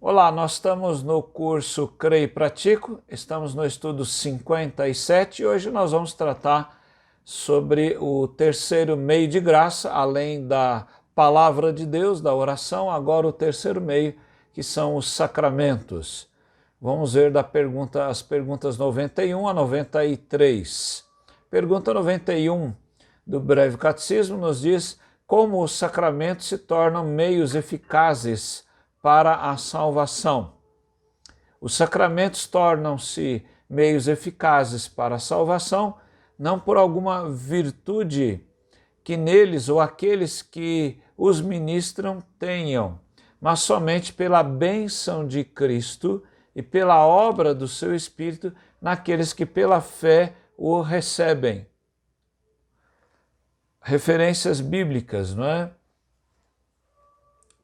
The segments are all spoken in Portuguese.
Olá, nós estamos no curso Creio e Pratico, estamos no estudo 57 e hoje nós vamos tratar sobre o terceiro meio de graça, além da palavra de Deus, da oração, agora o terceiro meio, que são os sacramentos. Vamos ver da pergunta, as perguntas 91 a 93. Pergunta 91 do Breve Catecismo nos diz como os sacramentos se tornam meios eficazes para a salvação. Os sacramentos tornam-se meios eficazes para a salvação não por alguma virtude que neles ou aqueles que os ministram tenham, mas somente pela bênção de Cristo e pela obra do seu Espírito naqueles que pela fé o recebem. Referências bíblicas, não é?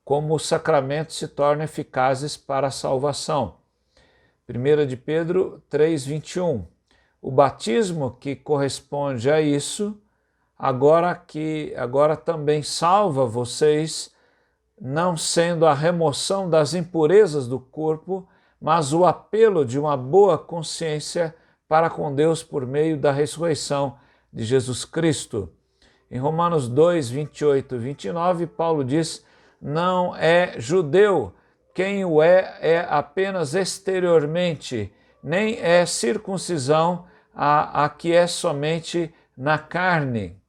como os sacramentos se tornam eficazes para a salvação. 1 de Pedro 3:21. O batismo que corresponde a isso, agora que agora também salva vocês, não sendo a remoção das impurezas do corpo, mas o apelo de uma boa consciência para com Deus por meio da ressurreição de Jesus Cristo. Em Romanos 2, 28 e 29, Paulo diz não é judeu, quem o é é apenas exteriormente, nem é circuncisão a, a que é somente na carne.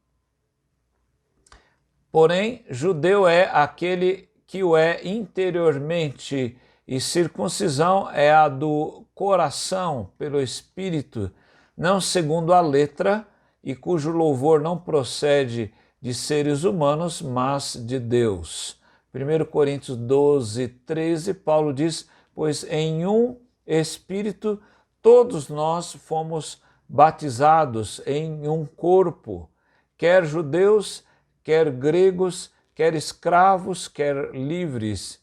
Porém, judeu é aquele que o é interiormente, e circuncisão é a do coração, pelo espírito, não segundo a letra, e cujo louvor não procede de seres humanos, mas de Deus. 1 Coríntios 12, 13, Paulo diz: Pois em um Espírito todos nós fomos batizados em um corpo, quer judeus, quer gregos, quer escravos, quer livres,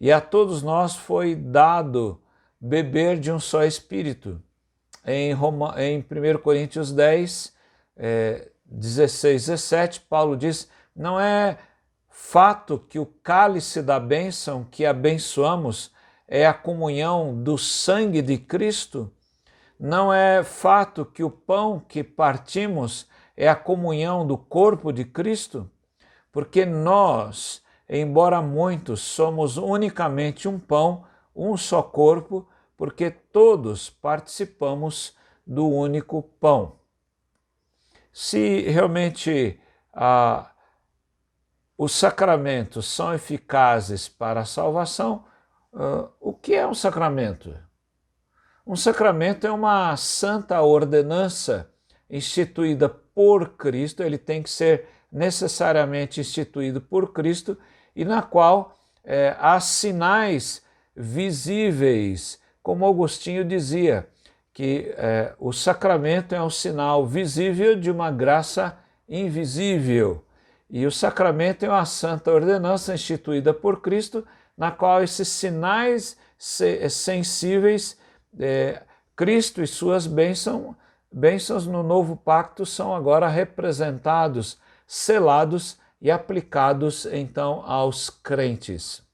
e a todos nós foi dado beber de um só Espírito. Em, Roma, em 1 Coríntios 10, é, 16, 17, Paulo diz: Não é fato que o cálice da bênção que abençoamos é a comunhão do sangue de Cristo? Não é fato que o pão que partimos é a comunhão do corpo de Cristo? Porque nós, embora muitos, somos unicamente um pão, um só corpo, porque todos participamos do único pão. Se realmente a os sacramentos são eficazes para a salvação, uh, o que é um sacramento? Um sacramento é uma santa ordenança instituída por Cristo, ele tem que ser necessariamente instituído por Cristo e na qual é, há sinais visíveis, como Agostinho dizia, que é, o sacramento é um sinal visível de uma graça invisível. E o sacramento é uma santa ordenança instituída por Cristo, na qual esses sinais sensíveis, é, Cristo e suas bênçãos, bênçãos no novo pacto são agora representados, selados e aplicados então aos crentes.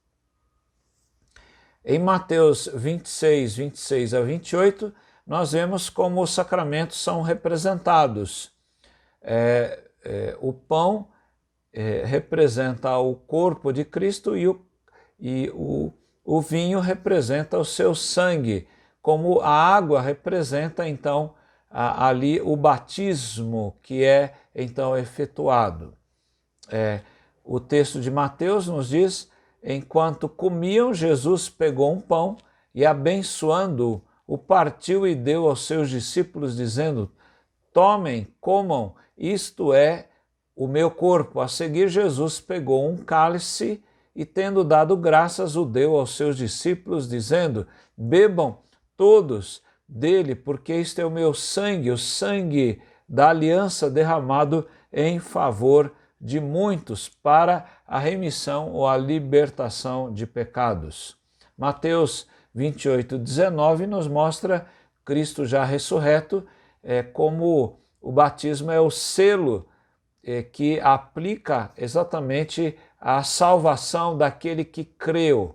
Em Mateus 26, 26 a 28, nós vemos como os sacramentos são representados. É, é, o pão é, representa o corpo de Cristo e, o, e o, o vinho representa o seu sangue, como a água representa então a, ali o batismo que é então efetuado. É, o texto de Mateus nos diz: enquanto comiam, Jesus pegou um pão e, abençoando-o, o partiu e deu aos seus discípulos, dizendo: Tomem, comam, isto é o meu corpo. A seguir, Jesus pegou um cálice e, tendo dado graças, o deu aos seus discípulos, dizendo: Bebam todos dele, porque este é o meu sangue, o sangue da aliança derramado em favor de muitos para a remissão ou a libertação de pecados. Mateus 28, 19 nos mostra Cristo já ressurreto é, como o batismo é o selo é, que aplica exatamente a salvação daquele que creu.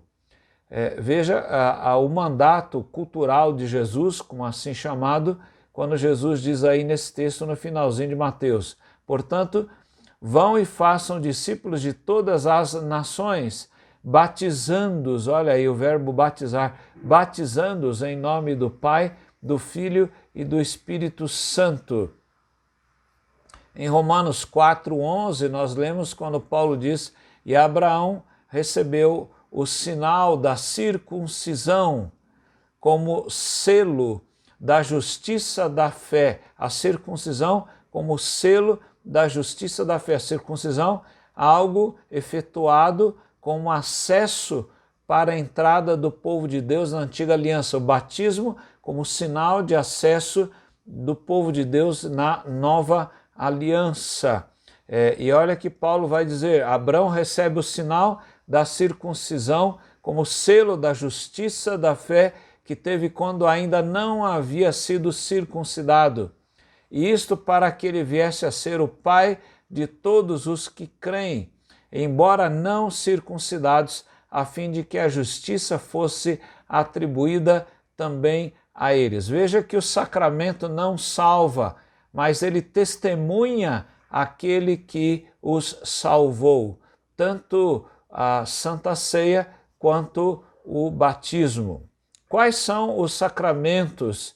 É, veja a, a, o mandato cultural de Jesus, como assim chamado, quando Jesus diz aí nesse texto no finalzinho de Mateus: Portanto, vão e façam discípulos de todas as nações, batizando-os, olha aí o verbo batizar, batizando-os em nome do Pai, do Filho e do Espírito Santo. Em Romanos 4:11 nós lemos quando Paulo diz: "E Abraão recebeu o sinal da circuncisão como selo da justiça da fé, a circuncisão como selo da justiça da fé, circuncisão, algo efetuado como acesso para a entrada do povo de Deus na antiga aliança, o batismo como sinal de acesso do povo de Deus na nova aliança. É, e olha que Paulo vai dizer: Abraão recebe o sinal da circuncisão como selo da justiça da fé que teve quando ainda não havia sido circuncidado. Isto para que ele viesse a ser o pai de todos os que creem, embora não circuncidados, a fim de que a justiça fosse atribuída também a eles. Veja que o sacramento não salva, mas ele testemunha aquele que os salvou. Tanto a Santa Ceia quanto o batismo. Quais são os sacramentos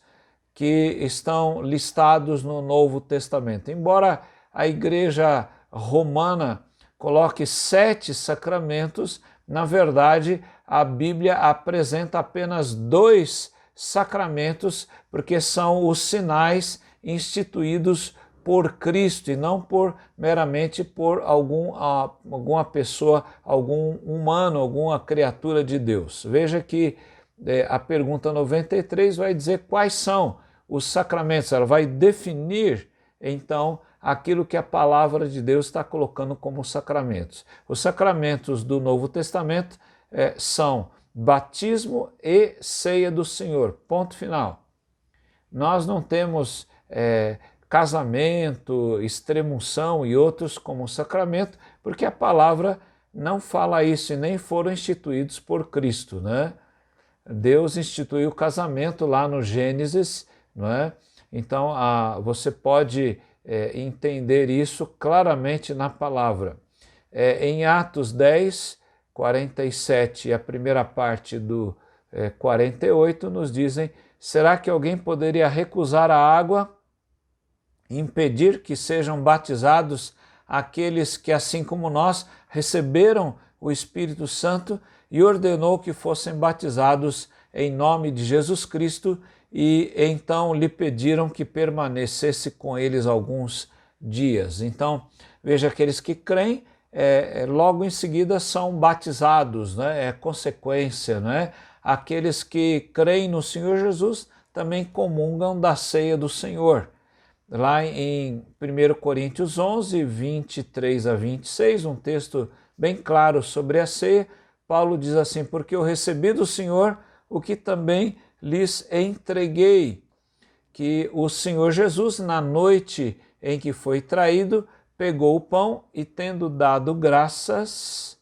que estão listados no Novo Testamento? Embora a Igreja Romana coloque sete sacramentos, na verdade a Bíblia apresenta apenas dois sacramentos, porque são os sinais instituídos por Cristo e não por meramente por algum, alguma pessoa, algum humano, alguma criatura de Deus. Veja que é, a pergunta 93 vai dizer quais são os sacramentos, ela vai definir então aquilo que a palavra de Deus está colocando como sacramentos. Os sacramentos do Novo Testamento é, são batismo e ceia do Senhor. Ponto final. Nós não temos é, casamento, extremunção e outros como sacramento, porque a palavra não fala isso e nem foram instituídos por Cristo, né? Deus instituiu o casamento lá no Gênesis, não é? Então a, você pode é, entender isso claramente na palavra. É, em Atos 10, 47 e a primeira parte do é, 48 nos dizem: será que alguém poderia recusar a água impedir que sejam batizados aqueles que, assim como nós, receberam o Espírito Santo e ordenou que fossem batizados em nome de Jesus Cristo e então lhe pediram que permanecesse com eles alguns dias. Então, veja, aqueles que creem, é, é logo em seguida são batizados, né? é consequência. Né? Aqueles que creem no Senhor Jesus também comungam da ceia do Senhor lá em 1 Coríntios 11, 23 a 26, um texto bem claro sobre a ceia, Paulo diz assim: Porque eu recebi do Senhor o que também lhes entreguei, que o Senhor Jesus, na noite em que foi traído, pegou o pão e, tendo dado graças,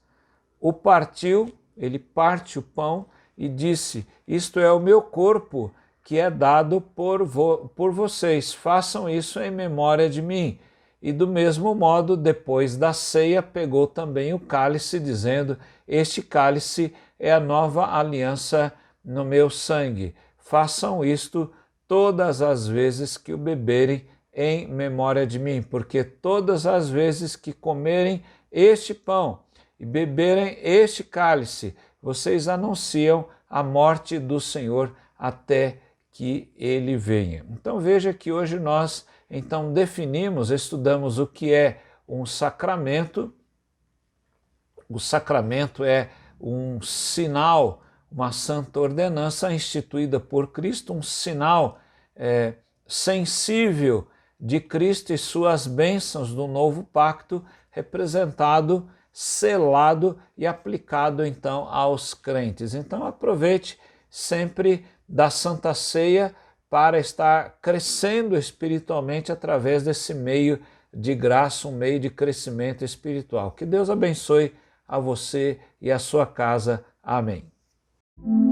o partiu, ele parte o pão e disse: Isto é o meu corpo que é dado por, vo por vocês. Façam isso em memória de mim. E do mesmo modo, depois da ceia, pegou também o cálice, dizendo: Este cálice é a nova aliança no meu sangue. Façam isto todas as vezes que o beberem em memória de mim, porque todas as vezes que comerem este pão e beberem este cálice, vocês anunciam a morte do Senhor até que ele venha. Então veja que hoje nós então definimos, estudamos o que é um sacramento. O sacramento é um sinal, uma santa ordenança instituída por Cristo, um sinal é, sensível de Cristo e suas bênçãos do novo pacto, representado, selado e aplicado então aos crentes. Então aproveite sempre da Santa Ceia para estar crescendo espiritualmente através desse meio de graça, um meio de crescimento espiritual. Que Deus abençoe a você e a sua casa. Amém. Mm-hmm.